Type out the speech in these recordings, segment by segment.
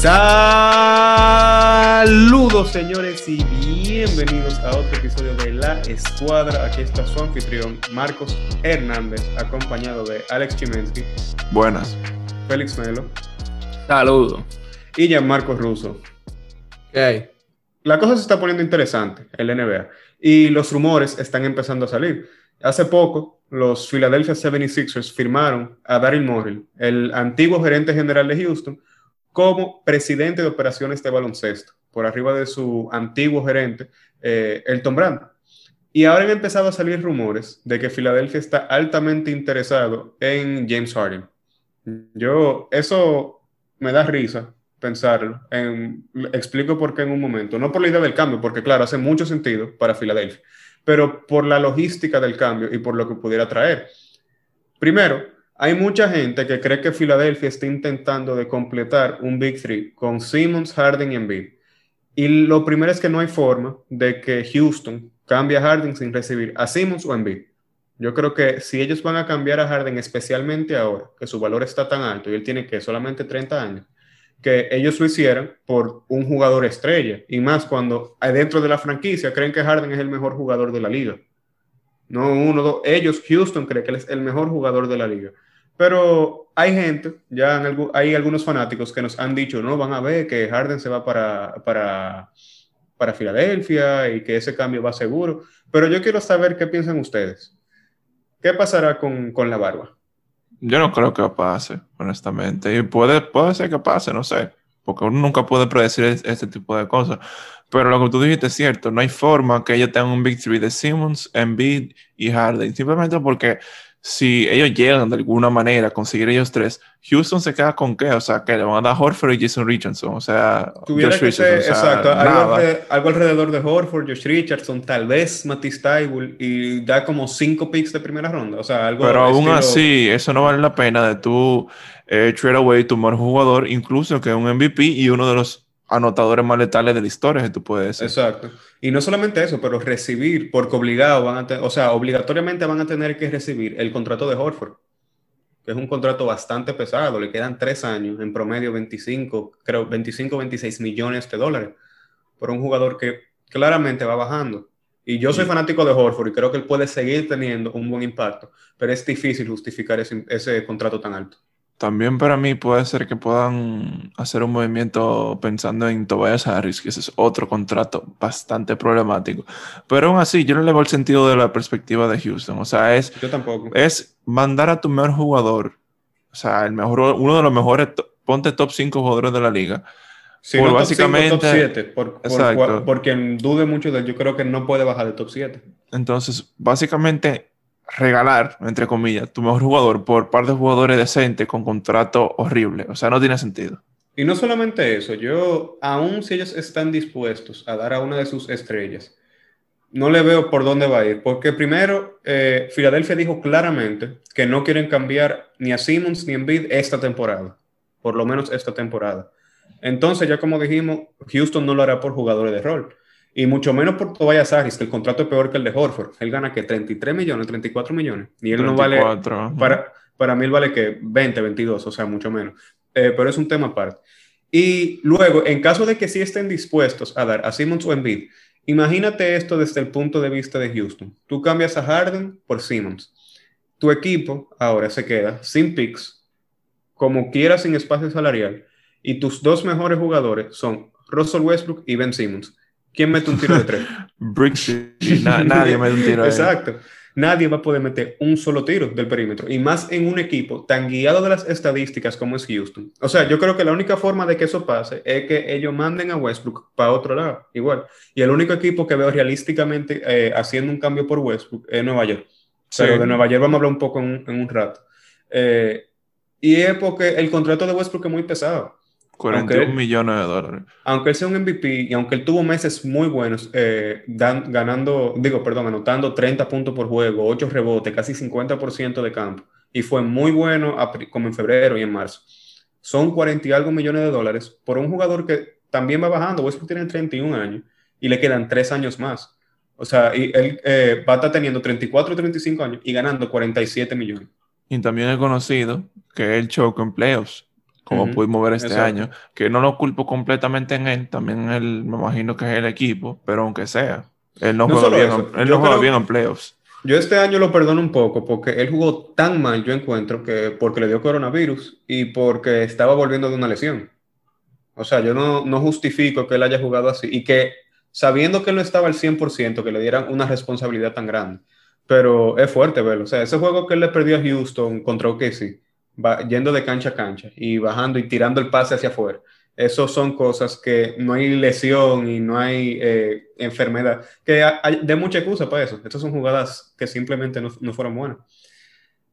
Saludos señores y bienvenidos a otro episodio de La Escuadra. Aquí está su anfitrión Marcos Hernández, acompañado de Alex Chimensky. Buenas. Félix Melo. Saludos. Y Gianmarco Russo. ¿Qué La cosa se está poniendo interesante en la NBA y los rumores están empezando a salir. Hace poco, los Philadelphia 76ers firmaron a Daryl Morey, el antiguo gerente general de Houston, como presidente de operaciones de baloncesto, por arriba de su antiguo gerente, eh, Elton Brand. Y ahora han empezado a salir rumores de que Filadelfia está altamente interesado en James Harden. Yo, eso me da risa pensarlo. explico por qué en un momento. No por la idea del cambio, porque claro, hace mucho sentido para Filadelfia, pero por la logística del cambio y por lo que pudiera traer. Primero, hay mucha gente que cree que Filadelfia está intentando de completar un Big Three con Simmons, Harden y Embiid. Y lo primero es que no hay forma de que Houston cambie a Harden sin recibir a Simmons o Embiid. Yo creo que si ellos van a cambiar a Harden, especialmente ahora, que su valor está tan alto y él tiene que solamente 30 años, que ellos lo hicieran por un jugador estrella. Y más cuando dentro de la franquicia creen que Harden es el mejor jugador de la liga. No uno, dos. Ellos, Houston, cree que él es el mejor jugador de la liga. Pero hay gente, ya hay algunos fanáticos que nos han dicho, no, van a ver que Harden se va para, para, para Filadelfia y que ese cambio va seguro. Pero yo quiero saber qué piensan ustedes. ¿Qué pasará con, con la barba? Yo no creo que pase, honestamente. Y puede, puede ser que pase, no sé. Porque uno nunca puede predecir este tipo de cosas. Pero lo que tú dijiste es cierto. No hay forma que ellos tengan un victory de Simmons, Embiid y Harden. Simplemente porque si ellos llegan de alguna manera a conseguir ellos tres, Houston se queda con qué? O sea, que le van a dar Horford y Jason Richardson. O sea, Josh Richardson, exacto, algo, alrededor de Horford, Josh Richardson, tal vez Matisse Tybul y da como cinco picks de primera ronda. O sea, algo Pero aún así, eso no vale la pena de tú eh, trade away tu mejor jugador, incluso que un MVP y uno de los anotadores más letales de la historia, que tú puedes decir. Exacto. Y no solamente eso, pero recibir, porque obligado van a o sea, obligatoriamente van a tener que recibir el contrato de Horford, que es un contrato bastante pesado, le quedan tres años, en promedio 25, creo 25, 26 millones de dólares, por un jugador que claramente va bajando. Y yo soy fanático de Horford y creo que él puede seguir teniendo un buen impacto, pero es difícil justificar ese, ese contrato tan alto. También para mí puede ser que puedan hacer un movimiento pensando en Tobias Harris, que ese es otro contrato bastante problemático. Pero aún así, yo no le veo el sentido de la perspectiva de Houston. O sea, es, yo tampoco. es mandar a tu mejor jugador, o sea, el mejor, uno de los mejores, ponte top 5 jugadores de la liga. Sí, por básicamente, top 7, por, por, por, quien dude mucho de él, yo creo que no puede bajar de top 7. Entonces, básicamente, regalar, entre comillas, tu mejor jugador por par de jugadores decentes con contrato horrible. O sea, no tiene sentido. Y no solamente eso, yo, aún si ellos están dispuestos a dar a una de sus estrellas, no le veo por dónde va a ir. Porque primero, eh, Filadelfia dijo claramente que no quieren cambiar ni a Simmons ni a Embiid esta temporada. Por lo menos esta temporada. Entonces, ya como dijimos, Houston no lo hará por jugadores de rol. Y mucho menos por Tobias Harris, que el contrato es peor que el de Horford. Él gana que 33 millones, 34 millones. Y él no vale. Para, para mí él vale que 20, 22, o sea, mucho menos. Eh, pero es un tema aparte. Y luego, en caso de que sí estén dispuestos a dar a Simmons o Embiid, imagínate esto desde el punto de vista de Houston. Tú cambias a Harden por Simmons. Tu equipo ahora se queda sin picks, como quiera sin espacio salarial, y tus dos mejores jugadores son Russell Westbrook y Ben Simmons. ¿Quién mete un tiro de tres? nadie mete un tiro. Exacto. Nadie va a poder meter un solo tiro del perímetro. Y más en un equipo tan guiado de las estadísticas como es Houston. O sea, yo creo que la única forma de que eso pase es que ellos manden a Westbrook para otro lado. Igual. Y el único equipo que veo realísticamente eh, haciendo un cambio por Westbrook es Nueva York. Pero de Nueva York vamos a hablar un poco en, un rato. Eh, y es porque el contrato de Westbrook es muy pesado. 41 millones de dólares. Aunque él sea un MVP y aunque él tuvo meses muy buenos, eh, ganando, digo, perdón, anotando 30 puntos por juego, 8 rebotes, casi 50% de campo, y fue muy bueno como en febrero y en marzo. Son 40 y algo millones de dólares por un jugador que también va bajando. Westbrook tiene 31 años y le quedan 3 años más. O sea, y él eh, va a estar teniendo 34 o 35 años y ganando 47 millones. Y también he conocido que él choca en playoffs como Ujú, pudimos ver este exacto. año, que no lo culpo completamente en él, también él, me imagino que es el equipo, pero aunque sea, él no, No juega, bien, él yo no juega creo- bien en playoffs. Yo este año lo perdono un poco porque él jugó tan mal, yo encuentro, que porque le dio coronavirus y porque estaba volviendo de una lesión. O sea, yo no, no justifico que él haya jugado así y que sabiendo que él no estaba al 100%, que le dieran una responsabilidad tan grande. Pero es fuerte verlo. O sea, ese juego que él le perdió a Houston contra OKC, va, yendo de cancha a cancha y bajando y tirando el pase hacia afuera. Esos son cosas que no hay lesión y no hay eh, enfermedad, que hay- de mucha excusa para eso. Estas son jugadas que simplemente no, no fueron buenas.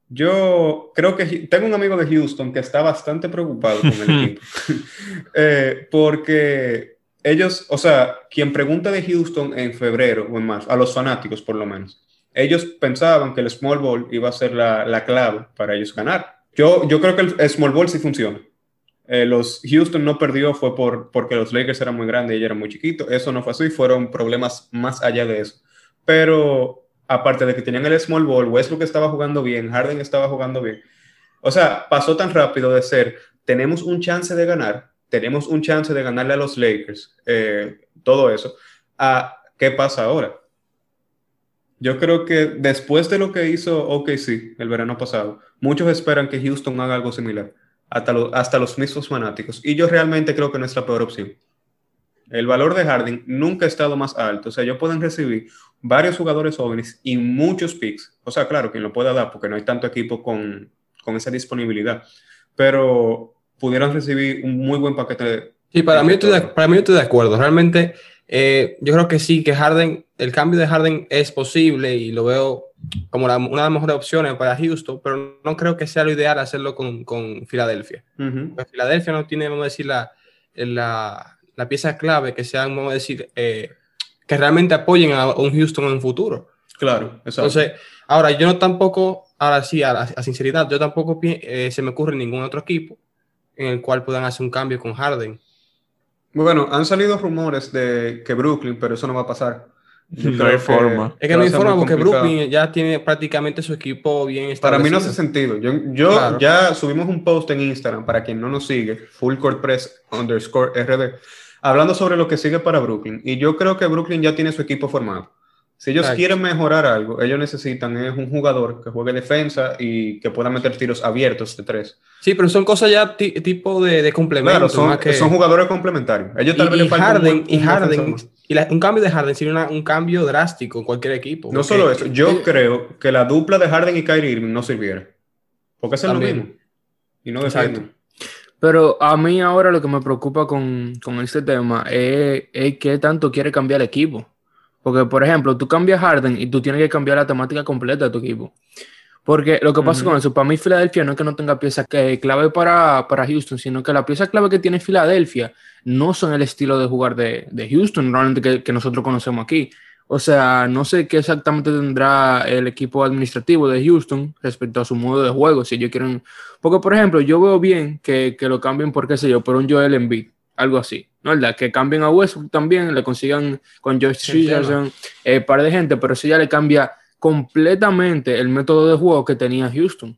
Yo creo que tengo un amigo de Houston que está bastante preocupado con el equipo, Eh, porque ellos, o sea, quien pregunta de Houston en febrero o en marzo, a los fanáticos por lo menos, ellos pensaban que el small ball iba a ser la, la clave para ellos ganar. Yo, yo creo que el small ball sí funciona. Eh, los Houston no perdió fue por, porque los Lakers eran muy grandes y ellos eran muy chiquitos. Eso no fue así, fueron problemas más allá de eso. Pero aparte de que tenían el small ball, Westbrook estaba jugando bien, Harden estaba jugando bien. O sea, pasó tan rápido de ser, tenemos un chance de ganar, tenemos un chance de ganarle a los Lakers, eh, todo eso, a qué pasa ahora. Yo creo que después de lo que hizo OKC el verano pasado, muchos esperan que Houston haga algo similar, hasta, lo- hasta los mismos fanáticos. Y yo realmente creo que no es la peor opción. El valor de Harden nunca ha estado más alto. O sea, ellos pueden recibir varios jugadores jóvenes y muchos picks. O sea, claro, quien lo pueda dar, porque no hay tanto equipo con, con esa disponibilidad. Pero pudieran recibir un muy buen paquete de, Sí, para mí, estoy de, todo. para mí estoy de acuerdo. Realmente, eh, yo creo que sí, que Harden, el cambio de Harden es posible y lo veo como la- una de las mejores opciones para Houston, pero no creo que sea lo ideal hacerlo con, con Filadelfia. Ujú. Pues Filadelfia no tiene, vamos a decir, la, la, la pieza clave que sean, vamos a decir, eh, que realmente apoyen a un Houston en un futuro. Claro, exacto. Entonces, ahora yo no tampoco, ahora sí, a, a sinceridad, yo tampoco eh, se me ocurre ningún otro equipo en el cual puedan hacer un cambio con Harden. Bueno, han salido rumores de que Brooklyn, pero eso no va a pasar. Yo No hay que- forma. Es que no hay forma porque complicado. Brooklyn ya tiene prácticamente su equipo bien Para mí no establecido. hace sentido. Yo, yo Claro. ya subimos un post en Instagram para quien no nos sigue, Full Court Press underscore RD, hablando sobre lo que sigue para Brooklyn. Y yo creo que Brooklyn ya tiene su equipo formado. Si ellos quieren mejorar algo, ellos necesitan es un jugador que juegue defensa y que pueda meter tiros abiertos de tres. Sí, pero son cosas ya ti- tipo de, de complemento. Claro, son, más que- son jugadores complementarios. Ellos tal y, vez le y un Harden, buen- y un defensor Harden, y la- un cambio de Harden sería una- un cambio drástico en cualquier equipo. No porque- solo eso, yo eh, creo que la dupla de Harden y Kyrie Irving no sirviera. Porque es lo mismo. Y no Exacto. defienden. Pero a mí ahora lo que me preocupa con, con este tema es, es qué tanto quiere cambiar el equipo. Porque, por ejemplo, tú cambias Harden y tú tienes que cambiar la temática completa de tu equipo. Porque lo que pasa con eso, para mí Filadelfia no es que no tenga pieza que- clave para, para Houston, sino que la pieza clave que tiene Filadelfia no son el estilo de jugar de, de Houston, normalmente que, que nosotros conocemos aquí. O sea, no sé qué exactamente tendrá el equipo administrativo de Houston respecto a su modo de juego, si ellos quieren... Porque, por ejemplo, yo veo bien que, que lo cambien por, qué sé yo, por un Joel Embiid, algo así, ¿no es verdad? Que cambien a Westbrook también, le consigan con Josh. Richardson, eh, par de gente, pero eso ya le cambia completamente el método de juego que tenía Houston.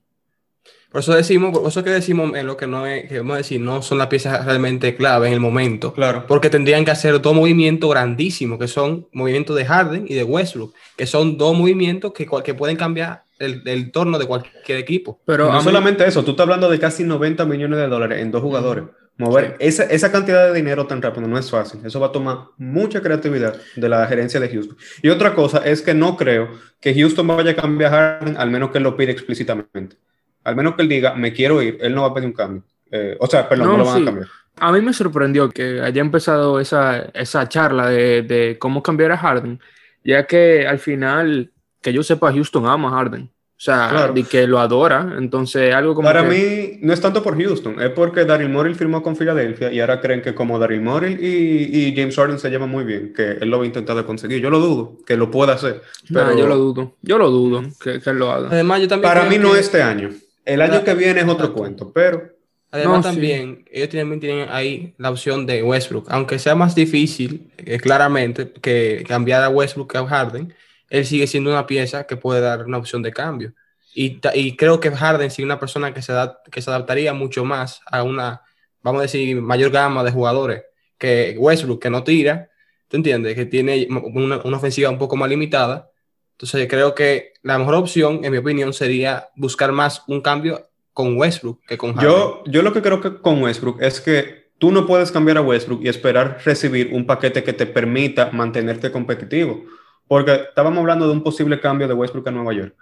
Por eso decimos, por eso que decimos en lo que no es, que vamos a decir, no son las piezas realmente clave en el momento. Claro. Porque tendrían que hacer dos movimientos grandísimos, que son movimientos de Harden y de Westbrook, que son dos movimientos que, cual- que pueden cambiar el, el torno de cualquier equipo. Pero no mí- solamente eso, tú estás hablando de casi 90 millones de dólares en dos jugadores. Mover esa, esa cantidad de dinero tan rápido no es fácil. Eso va a tomar mucha creatividad de la gerencia de Houston. Y otra cosa es que no creo que Houston vaya a cambiar a Harden, al menos que él lo pida explícitamente. Al menos que él diga, me quiero ir, él no va a pedir un cambio. Eh, o sea, perdón, no, No, lo van sí. a cambiar. A mí me sorprendió que haya empezado esa, esa charla de, de cómo cambiar a Harden, ya que al final, que yo sepa, Houston ama a Harden. O sea, Claro. de que lo adora. Entonces, algo como Para que- mí, no es tanto por Houston, es porque Daryl Morey firmó con Filadelfia y ahora creen que como Daryl Morey y, y James Harden se llevan muy bien, que él lo va a intentar conseguir. Yo lo dudo, que lo pueda hacer. Nah, Pero yo lo dudo. Yo lo dudo que, que él lo haga. Además, yo también para mí no este año. El año que viene es otro cuento, pero Además, No, sí. también, ellos también tienen ahí la opción de Westbrook. Aunque sea más difícil, eh, claramente, que cambiar a Westbrook que a Harden, él sigue siendo una pieza que puede dar una opción de cambio. Y, y creo que Harden sigue una persona que se, adap- que se adaptaría mucho más a una vamos a decir, mayor gama de jugadores que Westbrook, que no tira, ¿tú entiendes? Que tiene una, una ofensiva un poco más limitada. Entonces creo que la mejor opción, en mi opinión, sería buscar más un cambio con Westbrook que con Harden. Yo, yo lo que creo que con Westbrook es que tú no puedes cambiar a Westbrook y esperar recibir un paquete que te permita mantenerte competitivo. Porque estábamos hablando de un posible cambio de Westbrook a Nueva York.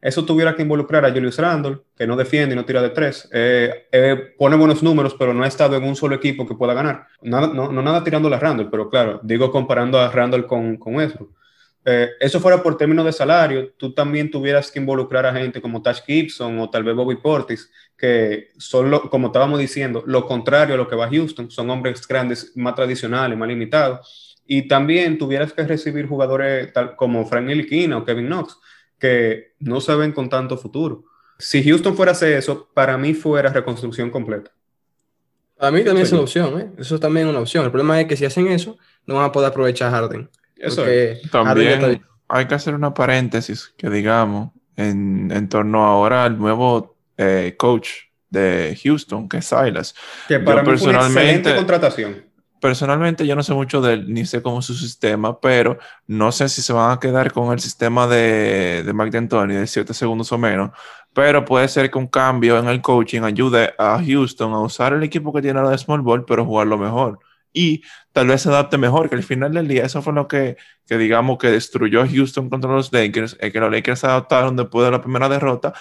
Eso tuviera que involucrar a Julius Randle, que no defiende y no tira de tres. Eh, eh, pone buenos números, pero no ha estado en un solo equipo que pueda ganar. Nada, no, no nada tirando a Randle, pero claro, digo comparando a Randle con, con Westbrook. Eh, eso fuera por términos de salario, tú también tuvieras que involucrar a gente como Tash Gibson o tal vez Bobby Portis, que son, lo, como estábamos diciendo, lo contrario a lo que va Houston, son hombres grandes, más tradicionales, más limitados. Y también tuvieras que recibir jugadores tal, como Frank Ntilikina o Kevin Knox, que no se ven con tanto futuro. Si Houston fuera a hacer eso, para mí fuera reconstrucción completa. Para mí también sí. es una opción, ¿eh? eso también es una opción. El problema es que si hacen eso, no van a poder aprovechar a Harden. Eso También hay que hacer una paréntesis que digamos en, en torno ahora al nuevo eh, coach de Houston, que es Silas. Que para yo mí personalmente, contratación. Personalmente yo no sé mucho de él, ni sé cómo es su sistema, pero no sé si se van a quedar con el sistema de, de Mike D'Antoni de 7 segundos o menos, pero puede ser que un cambio en el coaching ayude a Houston a usar el equipo que tiene ahora de Small Ball, pero jugarlo mejor y tal vez se adapte mejor, que al final del día eso fue lo que, que digamos que destruyó a Houston contra los Lakers, eh, que los Lakers se adaptaron después de la primera derrota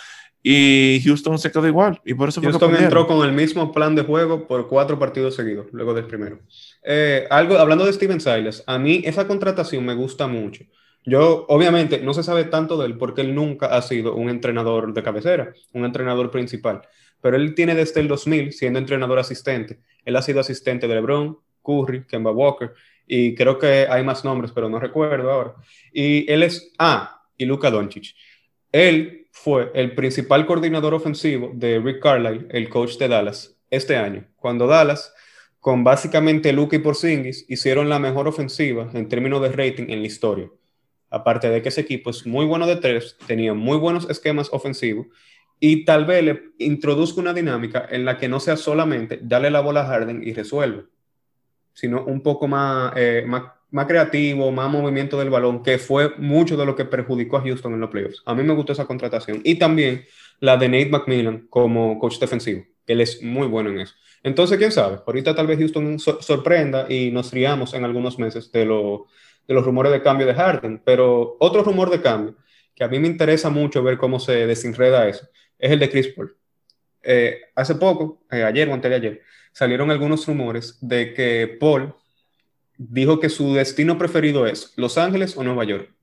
y Houston se quedó igual y por eso Houston entró con el mismo plan de juego por cuatro partidos seguidos luego del primero. Eh, algo hablando de Steven Silas, a mí esa contratación me gusta mucho. Yo, obviamente, no se sabe tanto de él porque él nunca ha sido un entrenador de cabecera, un entrenador principal, pero él tiene desde el 2000 siendo entrenador asistente. Él ha sido asistente de LeBron, Curry, Kemba Walker, y creo que hay más nombres, pero no recuerdo ahora. Y él es, ah, y Luka Doncic. Él fue el principal coordinador ofensivo de Rick Carlisle, el coach de Dallas, este año, cuando Dallas, con básicamente Luka y Porzingis, hicieron la mejor ofensiva en términos de rating en la historia. Aparte de que ese equipo es muy bueno de tres, tenía muy buenos esquemas ofensivos y tal vez le introduzca una dinámica en la que no sea solamente darle la bola a Harden y resuelve sino un poco más, eh, más, más, creativo, más movimiento del balón, que fue mucho de lo que perjudicó a Houston en los playoffs. A mí me gustó esa contratación. Y también la de Nate McMillan como coach defensivo, él es muy bueno en eso. Entonces, quién sabe, ahorita tal vez Houston so sorprenda y nos riamos en algunos meses de los rumores de cambio de Harden, pero otro rumor de cambio que a mí me interesa mucho ver cómo se desenreda eso, es el de Chris Paul. Eh, hace poco, eh, ayer o antes de ayer, salieron algunos rumores de que Paul dijo que su destino preferido es Los Ángeles o Nueva York.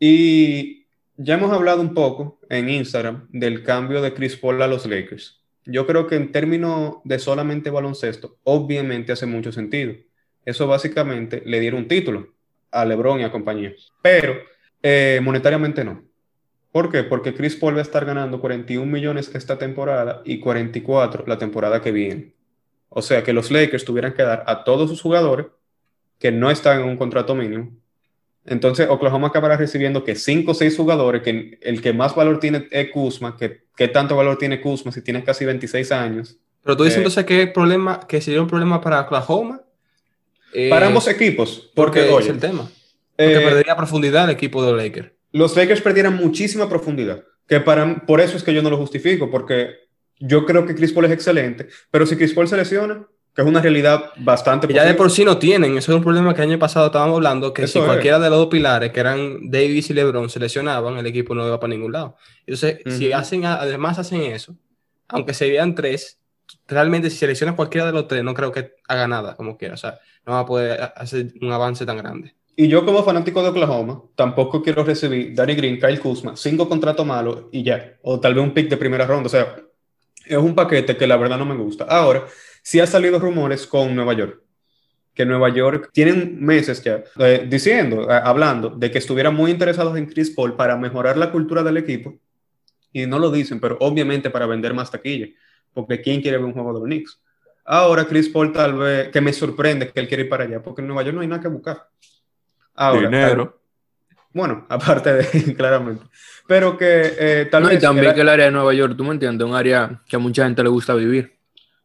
Y ya hemos hablado un poco en Instagram del cambio de Chris Paul a los Lakers. Yo creo que en términos de solamente baloncesto, obviamente hace mucho sentido. Eso básicamente le dieron un título a LeBron y a compañía, pero eh, monetariamente no. ¿Por qué? Porque Chris Paul va a estar ganando 41 millones esta temporada y 44 la temporada que viene. O sea que los Lakers tuvieran que dar a todos sus jugadores que no están en un contrato mínimo. Entonces Oklahoma acabará recibiendo que 5 o 6 jugadores, que el que más valor tiene es Kuzma, que qué tanto valor tiene Kuzma si tiene casi 26 años. Pero tú dices eh, entonces que, problema, que sería un problema para Oklahoma. Eh, para ambos equipos, porque, porque oye, es el tema. Porque eh, perdería profundidad el equipo de los Lakers. Los Lakers perdieran muchísima profundidad, que para, por eso es que yo no lo justifico, porque yo creo que Chris Paul es excelente, pero si Chris Paul se lesiona, que es una realidad bastante Ya de por sí no tienen, eso es un problema que el año pasado estábamos hablando, que eso si cualquiera es. de los dos pilares, que eran Davis y LeBron, se lesionaban, el equipo no iba para ningún lado. Entonces, uh -huh. si hacen, además hacen eso, aunque se vean tres, realmente si se lesiona cualquiera de los tres, no creo que haga nada, como quiera, o sea, no va a poder hacer un avance tan grande. Y yo como fanático de Oklahoma, tampoco quiero recibir Danny Green, Kyle Kuzma, cinco contratos malos y ya, o tal vez un pick de primera ronda, o sea, es un paquete que la verdad no me gusta. Ahora, sí ha salido rumores con Nueva York, que Nueva York tienen meses ya eh, diciendo, eh, hablando de que estuvieran muy interesados en Chris Paul para mejorar la cultura del equipo, y no lo dicen, pero obviamente para vender más taquilla, porque ¿quién quiere ver un juego de los Knicks? Ahora Chris Paul tal vez, que me sorprende que él quiere ir para allá, porque en Nueva York no hay nada que buscar. Ahora, Dinero. Tal, bueno, aparte de, claramente. Pero que eh, tal no, vez. Y también era... que el área de Nueva York, tú me entiendes, un área que a mucha gente le gusta vivir.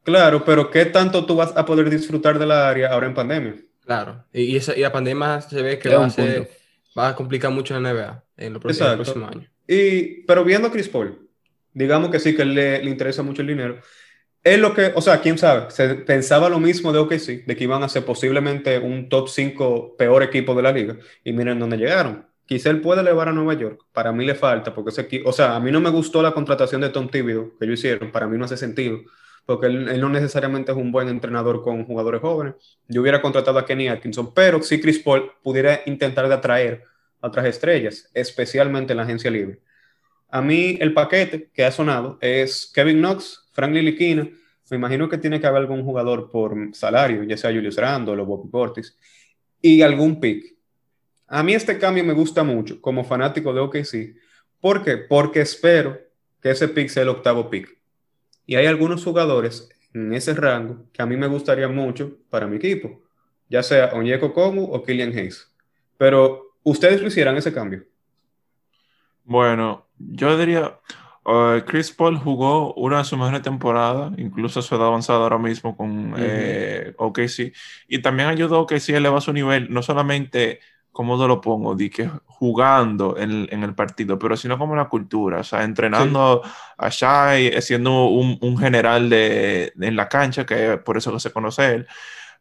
Claro, pero ¿qué tanto tú vas a poder disfrutar de la área ahora en pandemia? Claro, y, y esa, y la pandemia se ve que va a, ser- va a complicar mucho la NBA en los próximos, Exacto. próximos años. Y, pero viendo a Chris Paul, digamos que sí, que él le, le interesa mucho el dinero. Es lo que, o sea, quién sabe, se pensaba lo mismo de OKC, de que iban a ser posiblemente un top 5 peor equipo de la liga. Y miren dónde llegaron. Quizá él puede elevar a Nueva York. Para mí le falta, porque ese equipo, o sea, a mí no me gustó la contratación de Tom Thibodeau que ellos hicieron. Para mí no hace sentido, porque él, no necesariamente es un buen entrenador con jugadores jóvenes. Yo hubiera contratado a Kenny Atkinson, pero si Chris Paul pudiera intentar de atraer a otras estrellas, especialmente en la agencia libre. A mí el paquete que ha sonado es Kevin Knox, Frank Liliquina. Me imagino que tiene que haber algún jugador por salario, ya sea Julius Randle o Bobby Portis, y algún pick. A mí este cambio me gusta mucho como fanático de OKC. ¿Por qué? Porque espero que ese pick sea el octavo pick. Y hay algunos jugadores en ese rango que a mí me gustaría mucho para mi equipo, ya sea Onyeko Komu o Killian Hayes. Pero ustedes lo hicieran ese cambio. Bueno, yo diría, eh, Chris Paul jugó una de sus mejores temporadas, incluso a su edad avanzada ahora mismo con eh, OKC, y también ayudó a OKC a elevar su nivel, no solamente, como te lo pongo, de que jugando en, en el partido, pero sino como la cultura, o sea, entrenando a Shai, siendo un, un general de, en la cancha, que por eso que se conoce él,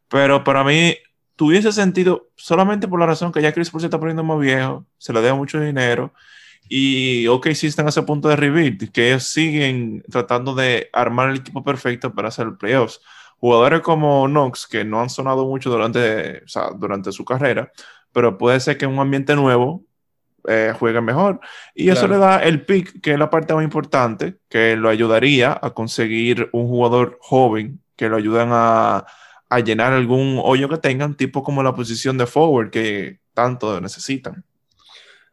pero para mí tuviese sentido solamente por la razón que ya Chris Paul se está poniendo más viejo, se le debe mucho dinero, y OKC está en ese punto de rebuild, que ellos siguen tratando de armar el equipo perfecto para hacer playoffs. Jugadores como Knox, que no han sonado mucho durante, o sea, durante su carrera, pero puede ser que en un ambiente nuevo eh, jueguen mejor. Y eso Claro. le da el pick, que es la parte más importante, que lo ayudaría a conseguir un jugador joven, que lo ayuden a, a llenar algún hoyo que tengan, tipo como la posición de forward que tanto necesitan.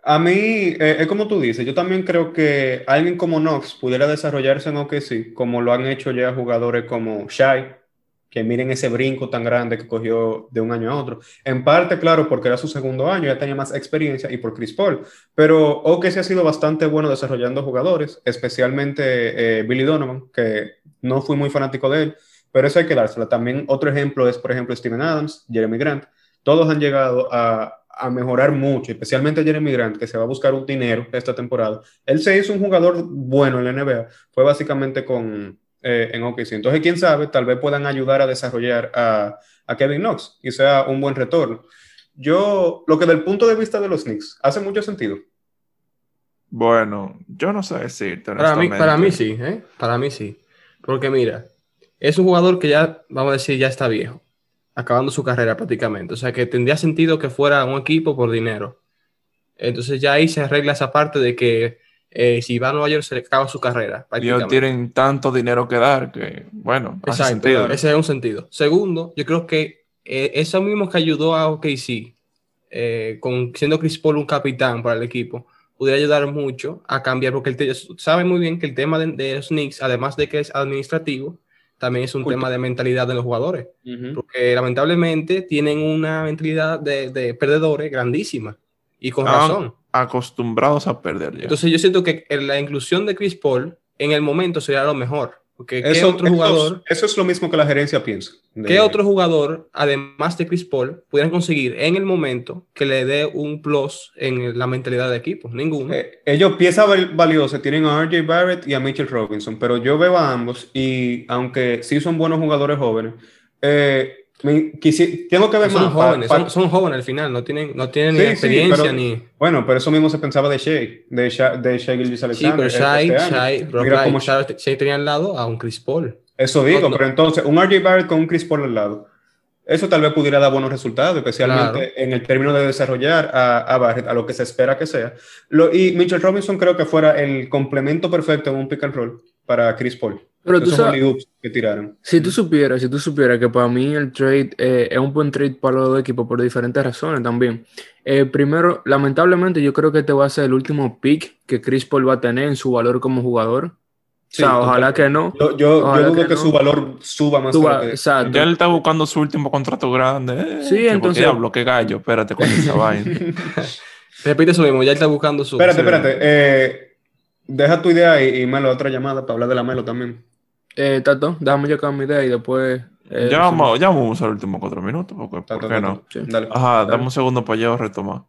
A mí, eh, es como tú dices, yo también creo que alguien como Knox pudiera desarrollarse en OKC, como lo han hecho ya jugadores como Shai, que miren ese brinco tan grande que cogió de un año a otro. En parte, claro, porque era su segundo año, ya tenía más experiencia, y por Chris Paul. Pero OKC ha sido bastante bueno desarrollando jugadores, especialmente eh, Billy Donovan, que no fui muy fanático de él, pero eso hay que dársela. También otro ejemplo es, por ejemplo, Steven Adams, Jeremy Grant. Todos han llegado a, a mejorar mucho, especialmente Jeremy Grant, que se va a buscar un dinero esta temporada. Él se hizo un jugador bueno en la NBA, fue básicamente con, eh, en OKC. Entonces, quién sabe, tal vez puedan ayudar a desarrollar a, a Kevin Knox y sea un buen retorno. Yo, lo que del punto de vista de los Knicks, hace mucho sentido. Bueno, yo no sé decirte. Para mí, para mí sí, ¿eh? Para mí sí. Porque mira, es un jugador que ya, vamos a decir, ya está viejo, acabando su carrera prácticamente. O sea que tendría sentido que fuera un equipo por dinero. Entonces ya ahí se arregla esa parte de que eh, si va a Nueva York se le acaba su carrera. Ellos tienen tanto dinero que dar que, bueno, hace ese es un sentido. Segundo, yo creo que eh, eso mismo que ayudó a OKC, eh, con, siendo Chris Paul un capitán para el equipo, pudiera ayudar mucho a cambiar, porque el te- sabe muy bien que el tema de, de los Knicks, además de que es administrativo, también es un tema de mentalidad de los jugadores, porque lamentablemente tienen una mentalidad de, de perdedores grandísima, y con Ah, razón. Acostumbrados a perder ya. Entonces yo siento que la inclusión de Chris Paul en el momento sería lo mejor, porque ¿qué Eso, otro jugador... eso es lo mismo que la gerencia piensa. De- ¿Qué otro jugador, además de Chris Paul, pudieran conseguir en el momento que le dé un plus en la mentalidad de equipo? Ninguno. Eh, ellos piezas val- valiosas tienen a RJ Barrett y a Mitchell Robinson, pero yo veo a ambos y aunque sí son buenos jugadores jóvenes, eh, me quisi- tengo que ver son más. jóvenes, son, son jóvenes al final, no tienen, no tienen Sí, ni sí, experiencia pero- ni. Bueno, pero eso mismo se pensaba de Shea, de Shea, de Shea Gilgeous Sí, Alexander. pero este Shai, año. Shai, Brock Mira Light, cómo- Shai, Shai tenía al lado a un Chris Paul. Eso digo, No, no. pero entonces un RJ Barrett con un Chris Paul al lado. Eso tal vez pudiera dar buenos resultados, especialmente Claro. en el término de desarrollar a, a Barrett, a lo que se espera que sea. Lo- y Mitchell Robinson creo que fuera el complemento perfecto en un pick and roll para Chris Paul. Pero tú sabes, alley-oops que tiraron. si tú supieras, si tú supieras que para mí el trade eh, es un buen trade para los dos equipos por diferentes razones también. Eh, primero, lamentablemente yo creo que este va a ser el último pick que Chris Paul va a tener en su valor como jugador. Sí, o sea, ojalá que no. Yo, yo, dudo que que, no. su valor suba más. Que- exacto. Ya él está buscando su último contrato grande. Eh, Sí, que entonces- ¿por qué Diablo, qué gallo, espérate con esa vaina. Repite eso mismo, ya está buscando su. Espérate, espérate. eh, deja tu idea y, y Melo, otra llamada para hablar de la Melo también. Eh, Tato, déjame yo con mi idea y después. eh, ya, vamos, ya vamos a usar los últimos cuatro minutos, porque, ¿por Tato, qué Tato. no? Sí. Dale. Ajá, Dale. dame un segundo para yo retomar.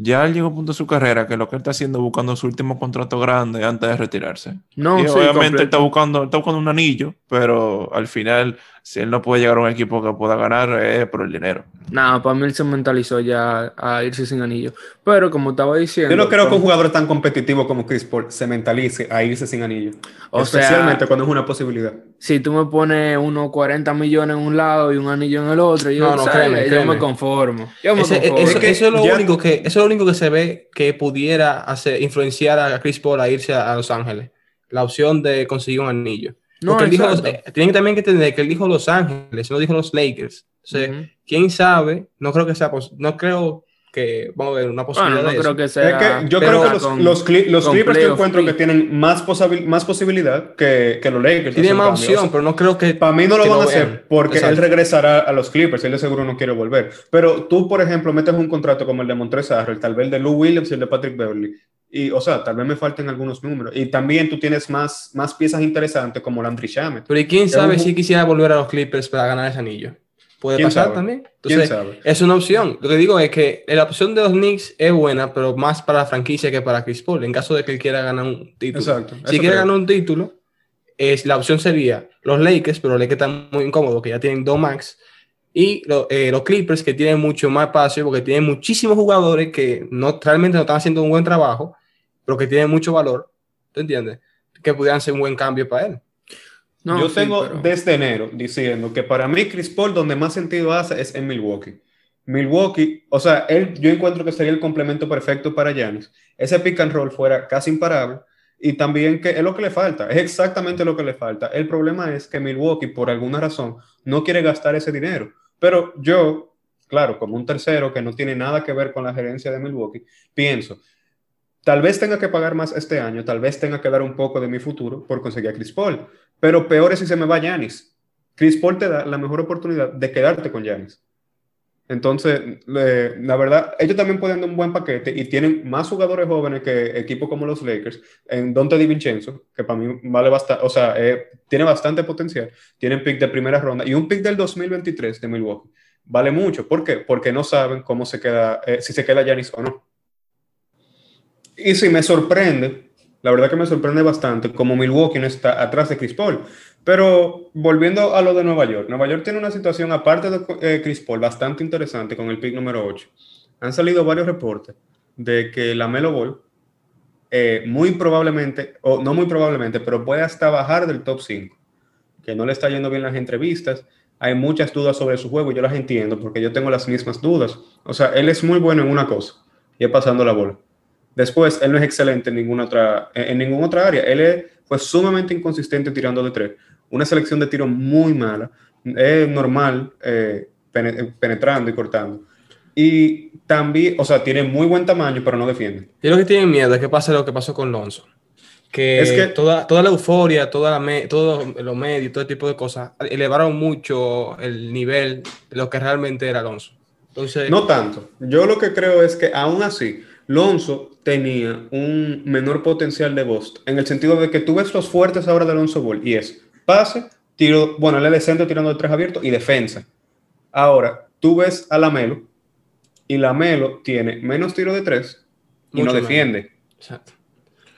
Ya él llegó a un punto de su carrera que lo que él está haciendo es buscando su último contrato grande antes de retirarse. No, y sí, obviamente él está buscando, está buscando un anillo, pero al final, si él no puede llegar a un equipo que pueda ganar, es por el dinero. Nada, para mí él se mentalizó ya a irse sin anillo. Pero como estaba diciendo. Yo no creo que un con- jugador tan competitivo como Chris Paul se mentalice a irse sin anillo. O sea- Especialmente cuando es una posibilidad. Si tú me pones unos 40 millones en un lado y un anillo en el otro, yo, No, no, ¿sabes? créeme, yo créeme. me conformo. Yo me Ese- conformo. eso, Es que eso es lo ya- único que, eso es lo único que se ve que pudiera hacer, influenciar a Chris Paul a irse a, a Los Ángeles. La opción de conseguir un anillo. No, Porque él dijo, eh, tienen también que entender que él dijo Los Ángeles, no dijo los Lakers. Entonces, Ujú. quién sabe, no creo que sea no creo que vamos a ver una posibilidad Bueno, no de creo eso. que sea. Es que yo pero creo que los, con- los, Cli- los Clippers yo playoff encuentro que tienen más, posabil- más posibilidad que, que los Lakers. tiene más opción, pero no creo que Para mí no lo que van a vean. hacer porque Exacto. él regresará a los Clippers, él de seguro no quiere volver. Pero tú, por ejemplo, metes un contrato como el de Montrezl Harrell, tal vez el de Lou Williams y el de Patrick Beverly. Y, o sea, tal vez me falten algunos números. Y también tú tienes más, más piezas interesantes como Landry Shamet. Pero ¿y quién sabe un- si quisiera volver a los Clippers para ganar ese anillo? Puede ¿Quién pasar sabe? también. ¿Quién Entonces, sabe? es una opción. Lo que digo es que la opción de los Knicks es buena, pero más para la franquicia que para Chris Paul, en caso de que él quiera ganar un título. Exacto. Si quiere creo. ganar un título, es, la opción sería los Lakers, pero los Lakers están muy incómodos, que ya tienen dos max, y lo- eh, los Clippers, que tienen mucho más espacio, porque tienen muchísimos jugadores que no, realmente no están haciendo un buen trabajo, pero que tienen mucho valor, ¿tú entiendes? Que pudieran ser un buen cambio para él. No, Yo sí, tengo pero- desde enero diciendo que para mí Chris Paul donde más sentido hace es en Milwaukee. Milwaukee, o sea, él, yo encuentro que sería el complemento perfecto para Giannis. Ese pick and roll fuera casi imparable y también que es lo que le falta, es exactamente lo que le falta. El problema es que Milwaukee, por alguna razón, no quiere gastar ese dinero. Pero yo, claro, como un tercero que no tiene nada que ver con la gerencia de Milwaukee, pienso, tal vez tenga que pagar más este año, tal vez tenga que dar un poco de mi futuro por conseguir a Chris Paul. Pero peor es si se me va Yanis. Chris Paul te da la mejor oportunidad de quedarte con Yanis. Entonces, la verdad, ellos también pueden dar un buen paquete y tienen más jugadores jóvenes que equipos como los Lakers, en Dante DiVincenzo, que para mí vale bastante, o sea, eh, tiene bastante potencial, tienen pick de primera ronda y un pick del 2023 de Milwaukee. Vale mucho. ¿Por qué? Porque no saben cómo se queda, eh, si se queda Yanis o no. Y si me sorprende, la verdad que me sorprende bastante como Milwaukee no está atrás de Chris Paul. Pero volviendo a lo de Nueva York, Nueva York tiene una situación, aparte de eh, Chris Paul, bastante interesante con el pick número 8. Han salido varios reportes de que la Melo Ball, eh, muy probablemente, o no muy probablemente, pero puede hasta bajar del top 5, que no le está yendo bien las entrevistas. Hay muchas dudas sobre su juego, y yo las entiendo porque yo tengo las mismas dudas. O sea, él es muy bueno en una cosa, y es pasando la bola. Después, él no es excelente en ninguna otra, en, ninguna otra área. Él es, fue sumamente inconsistente tirando de tres. Una selección de tiro muy mala. Es normal eh, pene- penetrando y cortando. Y también, o sea, tiene muy buen tamaño, pero no defiende. Yo lo que tienen miedo es que pase lo que pasó con Lonzo. Que, Es que- toda, toda la euforia, toda la me- todo lo medio, todo tipo de cosas, elevaron mucho el nivel de lo que realmente era Alonso. Entonces, No tanto. Yo lo que creo es que aún así, Lonzo tenía un menor potencial de Boston, en el sentido de que tú ves los fuertes ahora de Alonso Ball, y es pase, tiro, bueno, él es tirando de tres abiertos y defensa. Ahora, tú ves a Lamelo, y Lamelo tiene menos tiro de tres y Mucho no menos. defiende. exacto.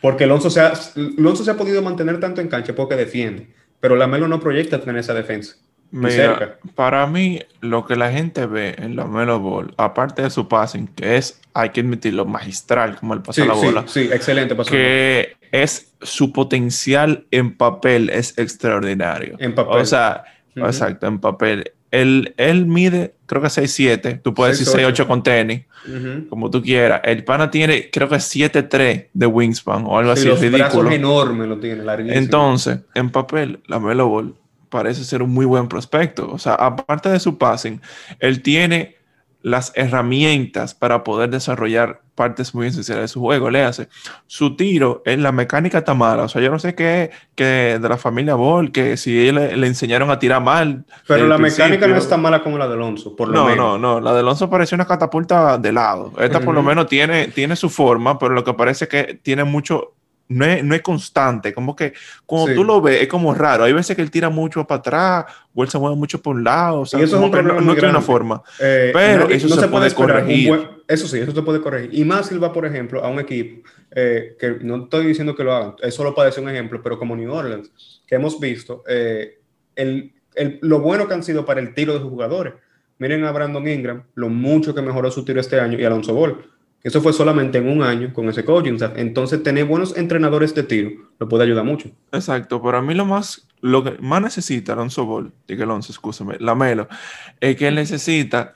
Porque Alonso se, ha, Alonso se ha podido mantener tanto en cancha porque defiende, pero Lamelo no proyecta tener esa defensa. Mira, para mí, lo que la gente ve en la Melo Ball, aparte de su passing, que es, hay que admitirlo, magistral, como él pasa Sí, la sí, bola, sí, excelente. pasó. que es su potencial en papel es extraordinario. En papel. O sea, Ujú. exacto, en papel. Él, él mide, creo que 6'7, tú puedes decir 6'8. 6'8 con tenis, Ujú. como tú quieras. El pana tiene, creo que 7'3 de wingspan o algo Sí, así los ridículo. brazos enormes lo tiene, larguísimo. Entonces, en papel, la Melo Ball parece ser un muy buen prospecto. O sea, aparte de su passing, él tiene las herramientas para poder desarrollar partes muy esenciales de su juego. Le hace su tiro en la mecánica está mala. O sea, yo no sé qué que de la familia Ball, que si le, le enseñaron a tirar mal. Pero la mecánica no es tan mala como la de Alonso, por lo No, menos. no, no. La de Alonso parece una catapulta de lado. Esta por lo menos tiene, tiene su forma, pero lo que parece que tiene mucho, no es, no es constante, como que cuando Sí. tú lo ves es como raro. Hay veces que él tira mucho para atrás, o él se mueve mucho por un lado, o sea, eso es un no, problema no muy tiene una forma. Eh, Pero eso se puede un corregir. buen- eso sí, eso se puede corregir. Y más si va, por ejemplo, a un equipo, eh, que no estoy diciendo que lo hagan, es solo para decir un ejemplo, pero como New Orleans, que hemos visto eh, el, el- lo bueno que han sido para el tiro de sus jugadores. Miren a Brandon Ingram, lo mucho que mejoró su tiro este año, y Alonso Ball. Eso fue solamente en un año con ese coaching staff. Entonces, tener buenos entrenadores de tiro lo puede ayudar mucho. Exacto, pero a mí lo más, lo que más necesita Alonso Ball, diga Alonso, escúchame, la Melo, es que él necesita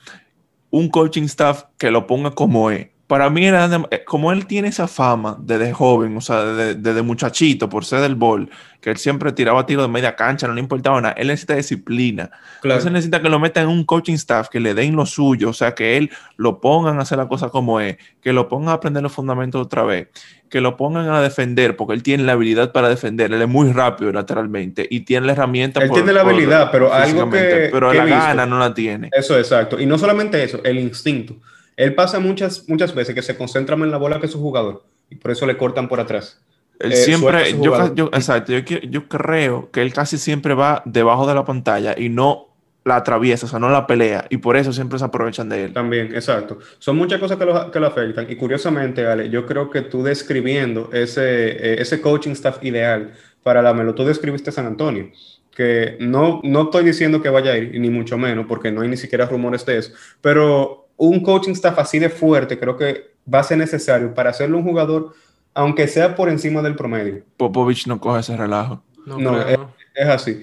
un coaching staff que lo ponga como es. Para mí, era eh, como él tiene esa fama desde joven, o sea, desde, desde muchachito, por ser del ball, que él siempre tiraba tiro de media cancha, no le importaba nada, él necesita disciplina. Entonces necesita que lo metan en un coaching staff, que le den lo suyo, o sea, que él lo pongan a hacer la cosa como es, que lo pongan a aprender los fundamentos otra vez, que lo pongan a defender, porque él tiene la habilidad para defender, él es muy rápido lateralmente y tiene la herramienta. Él tiene la habilidad, pero algo que- Pero que la visto- gana no la tiene. Eso, exacto. Y no solamente eso, el instinto. Él pasa muchas, muchas veces que se concentra más en la bola que su jugador y por eso le cortan por atrás. Él eh, siempre, exacto, yo creo que él casi siempre va debajo de la pantalla y no la atraviesa, o sea, no la pelea, y por eso siempre se aprovechan de él. También, exacto. Son muchas cosas que lo, que lo afectan. Y curiosamente, Ale, yo creo que tú describiendo ese, eh, ese coaching staff ideal para la Melo, tú describiste San Antonio. Que no, no estoy diciendo que vaya a ir, ni mucho menos, porque no hay ni siquiera rumores de eso. Pero un coaching staff así de fuerte creo que va a ser necesario para hacerle un jugador, aunque sea por encima del promedio. Popovich no coge ese relajo. No, No, creo, ¿no? Es así.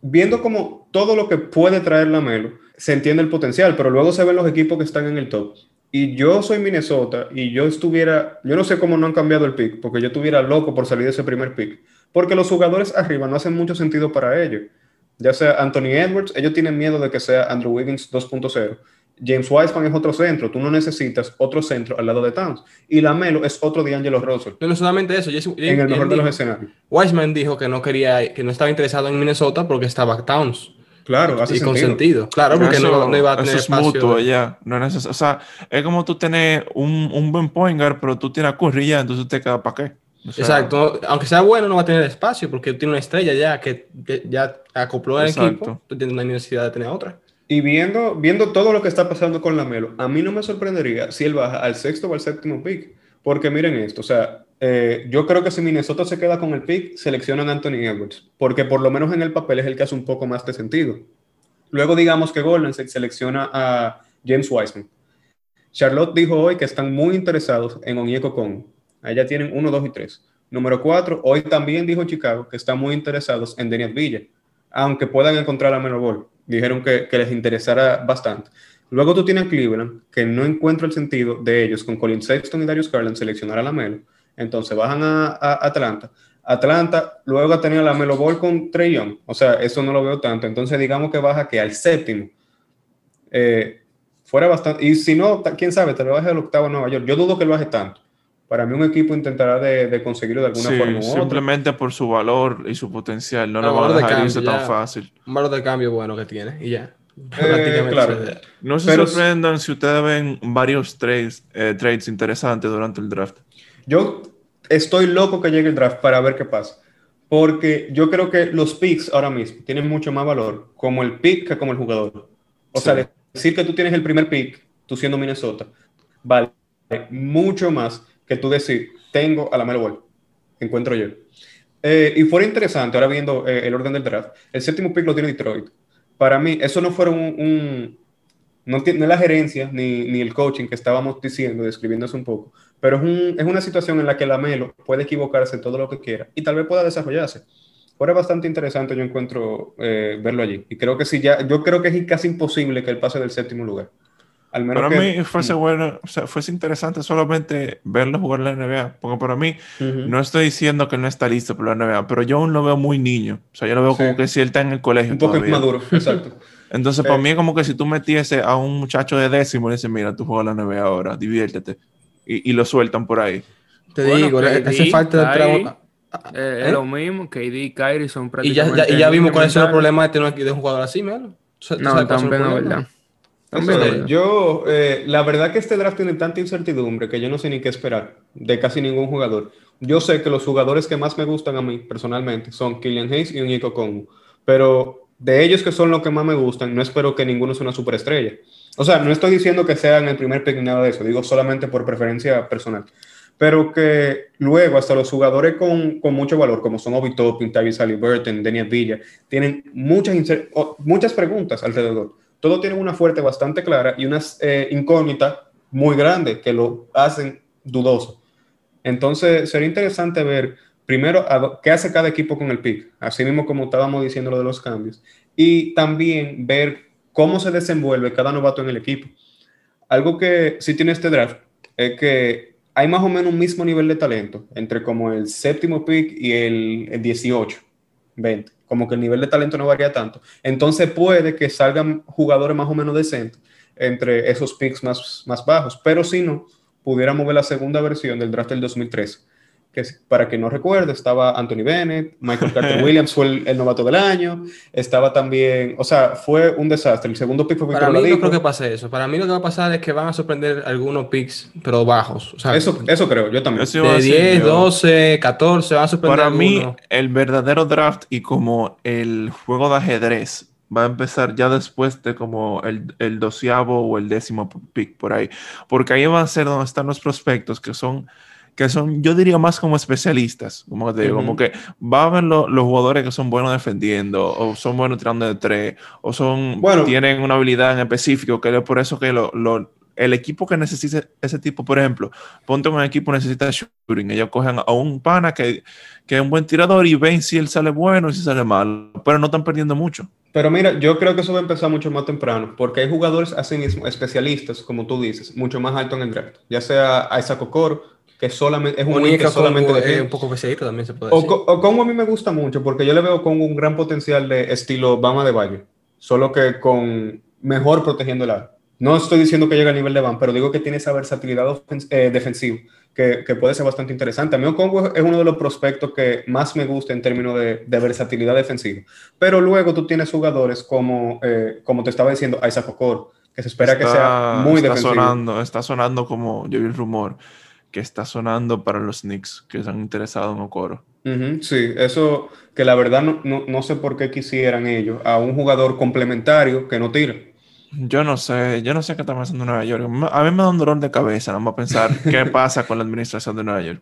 Viendo como todo lo que puede traer la Melo, se entiende el potencial, pero luego se ven los equipos que están en el top. Y yo soy Minnesota y yo estuviera, yo no sé cómo no han cambiado el pick, porque yo estuviera loco por salir de ese primer pick, porque los jugadores arriba no hacen mucho sentido para ellos. Ya sea Anthony Edwards, ellos tienen miedo de que sea Andrew Wiggins 2.0. James Wiseman es otro centro, tú no necesitas otro centro al lado de Towns. Y la Melo es otro D'Angelo Russell, No, no solamente eso. Jason- en el mejor de los dijo- escenarios. Wiseman dijo que no quería, que no estaba interesado en Minnesota porque estaba Towns. Claro, hace y con sentido. sentido. Claro, porque eso, no, no iba a tener eso es espacio. mutuo ya. No es o sea, es como tú tener un, un buen point guard, pero tú tienes a Curry ya, entonces te queda para qué. O sea, Exacto. Aunque sea bueno, no va a tener espacio porque tiene una estrella ya que, que ya acopló al Exacto. equipo. Tú tienes una necesidad de tener otra. Y viendo, viendo todo lo que está pasando con la Melo, a mí no me sorprendería si él baja al sexto o al séptimo pick. Porque miren esto, o sea, eh, yo creo que si Minnesota se queda con el pick, seleccionan a Anthony Edwards. Porque por lo menos en el papel es el que hace un poco más de sentido. Luego digamos que Golden State selecciona a James Wiseman. Charlotte dijo hoy que están muy interesados en Onyeko Kong. Allá tienen 1, 2 y 3. Número 4, hoy también dijo Chicago que están muy interesados en Denier Villa, aunque puedan encontrar a Melo Ball. Dijeron que, les interesara bastante. Luego tú tienes Cleveland, que no encuentro el sentido de ellos con Colin Sexton y Darius Garland seleccionar a la Melo. Entonces bajan a, a Atlanta. Atlanta luego tenía la Melo Ball con Trey Young. O sea, eso no lo veo tanto. Entonces digamos que baja que al séptimo. Eh, fuera bastante. Y si no, quién sabe, te lo baje al octavo a Nueva York. Yo dudo que lo baje tanto. Para mí un equipo intentará de, de conseguirlo de alguna sí, forma u otra. simplemente por su valor y su potencial. No El le van a valor de dejar irse tan fácil. Un valor de cambio bueno que tiene y ya. Eh, claro. No se Pero- sorprendan si ustedes ven varios trades, eh, trades interesantes durante el draft. Yo estoy loco que llegue el draft para ver qué pasa. Porque yo creo que los picks ahora mismo tienen mucho más valor como el pick que como el jugador. O Sí. sea, decir que tú tienes el primer pick, tú siendo Minnesota, vale mucho más que tú decir, tengo a la Melo Ball. Encuentro yo. Eh, y fuera interesante, ahora viendo eh, el orden del draft, el séptimo pick lo tiene Detroit. Para mí, eso no fueron un... no, ti- no es la gerencia ni, ni el coaching que estábamos diciendo, describiéndose un poco, pero es, un- es una situación en la que la Melo puede equivocarse todo lo que quiera y tal vez pueda desarrollarse. Fuera bastante interesante, yo encuentro eh, verlo allí. Y creo que sí, ya, yo creo que es casi imposible que él pase del séptimo lugar. Al menos Para que- mí fuese bueno, o sea, fuese interesante solamente verlo jugar en la NBA. Porque para mí, no estoy diciendo que él no está listo para la NBA, pero yo aún lo veo muy niño. O sea, yo lo veo Sí. como que si él está en el colegio un poco todavía. inmaduro, exacto. Entonces, para Eh. mí es como que si tú metiese a un muchacho de décimo y le dices, mira, tú juegas la NBA ahora, diviértete. Y, y lo sueltan por ahí. Te Bueno, digo, KD, hace falta de Kyrie, tramo- Eh, ¿Eh? Es lo mismo, KD, Kyrie son Y ya, prácticamente. ya, y ya vimos cuáles son los problemas de tener de un jugador así, No, los también verdad. También yo, eh, la verdad que este draft tiene tanta incertidumbre que yo no sé ni qué esperar de casi ningún jugador. yo sé que los jugadores que más me gustan a mí personalmente son Killian Hayes y Nico Congo, pero de ellos que son los que más me gustan, no espero que ninguno sea una superestrella. O sea, no estoy diciendo que sean el primer pick nada de eso, digo solamente por preferencia personal. Pero que luego hasta los jugadores con, con mucho valor, como son Obi Toppin, Tyrese Halliburton, Daniel Villa, tienen muchas, muchas preguntas alrededor. Todos tienen una fuerte bastante clara y unas eh, incógnitas muy grandes que lo hacen dudoso. Entonces, sería interesante ver primero qué hace cada equipo con el pick, así mismo como estábamos diciendo lo de los cambios, y también ver cómo se desenvuelve cada novato en el equipo. Algo que sí tiene este draft es que hay más o menos un mismo nivel de talento entre como el séptimo pick y el, el 18, 20. Como que el nivel de talento no varía tanto. Entonces puede que salgan jugadores más o menos decentes entre esos picks más, más bajos. Pero si no, pudiéramos ver la segunda versión del draft del 2003 que para que no recuerde, estaba Anthony Bennett, Michael Carter Williams fue el, novato del año, estaba también, o sea, fue un desastre. El segundo pick fue Para mí no creo que pase eso. Para mí lo que va a pasar es que van a sorprender algunos picks, pero bajos. eso, eso creo, yo también. de 10, 12, 14, van a sorprender Para mí, el verdadero draft y como el juego de ajedrez va a empezar ya después de como el, el doceavo o el décimo pick por ahí. Porque ahí va a ser donde están los prospectos que son que son, yo diría más como especialistas, como, te digo, como que va a ver los jugadores que son buenos defendiendo, o son buenos tirando de tres, o son, bueno, tienen una habilidad en específico, que es por eso que lo, lo, el equipo que necesite ese tipo, por ejemplo, ponte un equipo necesita shooting, ellos cogen a un pana que, que es un buen tirador y ven si él sale bueno y si sale mal, pero no están perdiendo mucho. Pero mira, yo creo que eso va a empezar mucho más temprano, porque hay jugadores así mismo, especialistas, como tú dices, mucho más alto en el draft, ya sea Isaac Okoro, que solamente es un que solamente un poco pesadito también se puede decir. O, como a mí me gusta mucho porque yo le veo con un gran potencial de estilo Bama de Valle, solo que con mejor protegiendo el área. No estoy diciendo que llegue al nivel de Bam, pero digo que tiene esa versatilidad eh, defensiva que, que, puede ser bastante interesante. A mí Okongo es uno de los prospectos que más me gusta en términos de, de versatilidad defensiva. Pero luego tú tienes jugadores como, eh, como te estaba diciendo, Isaac Okoro, que se espera que sea muy está defensivo. Sonando, está sonando como, yo vi el rumor, que está sonando para los Knicks que se han interesado en Okoro. sí, eso que la verdad no, no, sé por qué quisieran ellos a un jugador complementario que no tire. Yo no sé, yo no sé qué está pasando en Nueva York. A mí me da un dolor de cabeza, vamos a pensar qué pasa con la administración de Nueva York.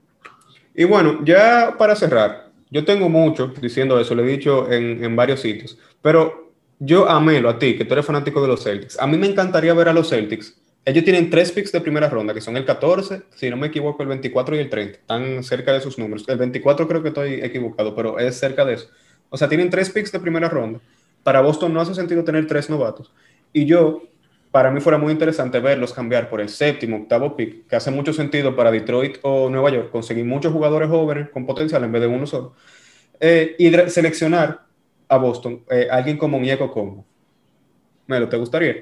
Y bueno, ya para cerrar, yo tengo mucho diciendo eso, lo he dicho en, en varios sitios, pero yo amelo a ti, que tú eres fanático de los Celtics. A mí me encantaría ver a los Celtics ellos tienen tres picks de primera ronda, que son el 14, si no me equivoco, el 24 y el 30. Están cerca de sus números. El 24 creo que estoy equivocado, pero es cerca de eso. O sea, tienen tres picks de primera ronda. Para Boston no hace sentido tener tres novatos. Y yo, para mí fuera muy interesante verlos cambiar por el séptimo, octavo pick, que hace mucho sentido para Detroit o Nueva York, conseguir muchos jugadores jóvenes con potencial en vez de uno solo. Eh, y seleccionar a Boston, eh, alguien como Mieko Combo. Melo, ¿te gustaría?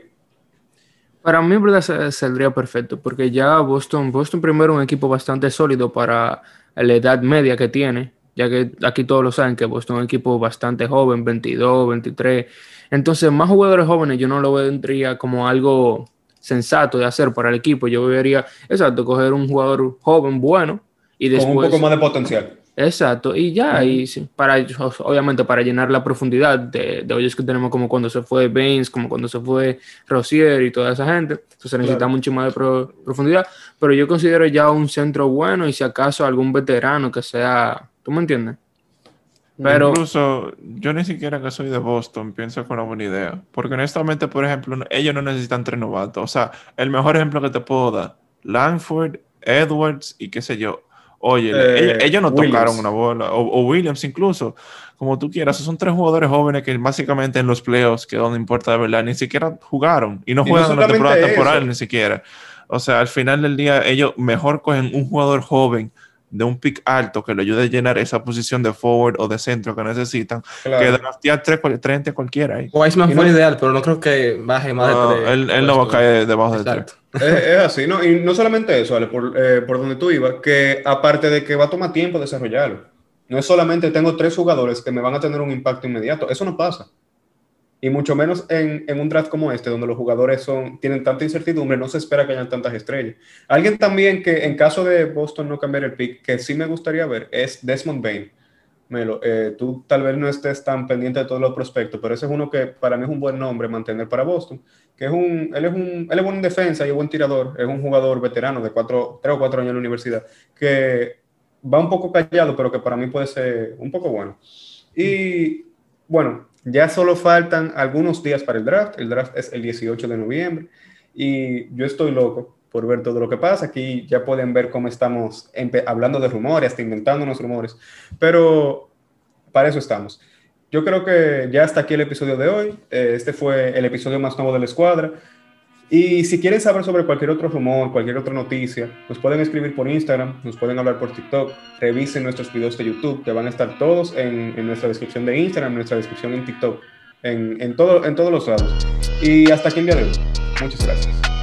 Para mí, verdad, saldría perfecto, porque ya Boston, Boston primero un equipo bastante sólido para la edad media que tiene, ya que aquí todos lo saben que Boston es un equipo bastante joven, 22, 23. Entonces, más jugadores jóvenes yo no lo vendría como algo sensato de hacer para el equipo. Yo debería, exacto, coger un jugador joven, bueno, y después... Con un poco más de potencial. Exacto, y ya, y para obviamente para llenar la profundidad de, de hoyos que tenemos como cuando se fue Baines, como cuando se fue Rosier y toda esa gente, entonces necesita mucho más de profundidad, pero yo considero ya un centro bueno y si acaso algún veterano que sea, ¿tú me entiendes? Pero, Incluso yo ni siquiera que soy de Boston pienso que es una buena idea, porque honestamente, por ejemplo, ellos no necesitan tres novatos, o sea, el mejor ejemplo que te puedo dar, Langford, Edwards y qué sé yo, Oye, eh, ellos, no tocaron una bola, o, Williams incluso, como tú quieras. Son tres jugadores jóvenes que básicamente en los playoffs, que donde importa de verdad, ni siquiera jugaron y no juegan en la temporada temporal ni siquiera. O sea, al final del día, ellos mejor cogen un jugador joven de un pick alto que le ayude a llenar esa posición de forward o de centro que necesitan, que draftear 30 cualquiera. Ahí. Wiseman fue ideal, pero no creo que baje más de 3. Él, él no va a caer debajo de 3. Es, así, ¿no? Y no solamente eso, Ale, por, eh, por donde tú ibas, que aparte de que va a tomar tiempo desarrollarlo, no es solamente tengo tres jugadores que me van a tener un impacto inmediato, eso no pasa. Y mucho menos en, en, un draft como este, donde los jugadores son, tienen tanta incertidumbre, no se espera que hayan tantas estrellas. Alguien también que en caso de Boston no cambiar el pick, que sí me gustaría ver, es Desmond Bain. Melo, eh, tú tal vez no estés tan pendiente de todos los prospectos, pero ese es uno que para mí es un buen nombre mantener para Boston, que es un, él es un, él es buen defensa y buen tirador, es un jugador veterano de cuatro, tres o cuatro años en la universidad, que va un poco callado, pero que para mí puede ser un poco bueno. Y bueno, ya solo faltan algunos días para el draft, el draft es el 18 de noviembre y yo estoy loco por ver todo lo que pasa. Aquí ya pueden ver cómo estamos hablando de rumores, hasta inventando unos rumores, pero para eso estamos. Yo creo que ya hasta aquí el episodio de hoy. Eh, este fue el episodio más nuevo de la escuadra. Y si quieren saber sobre cualquier otro rumor, cualquier otra noticia, nos pueden escribir por Instagram, nos pueden hablar por TikTok, revisen nuestros videos de YouTube, que van a estar todos en, nuestra descripción de Instagram, en nuestra descripción en TikTok, en todos los lados. Y hasta aquí el día de hoy. Muchas gracias.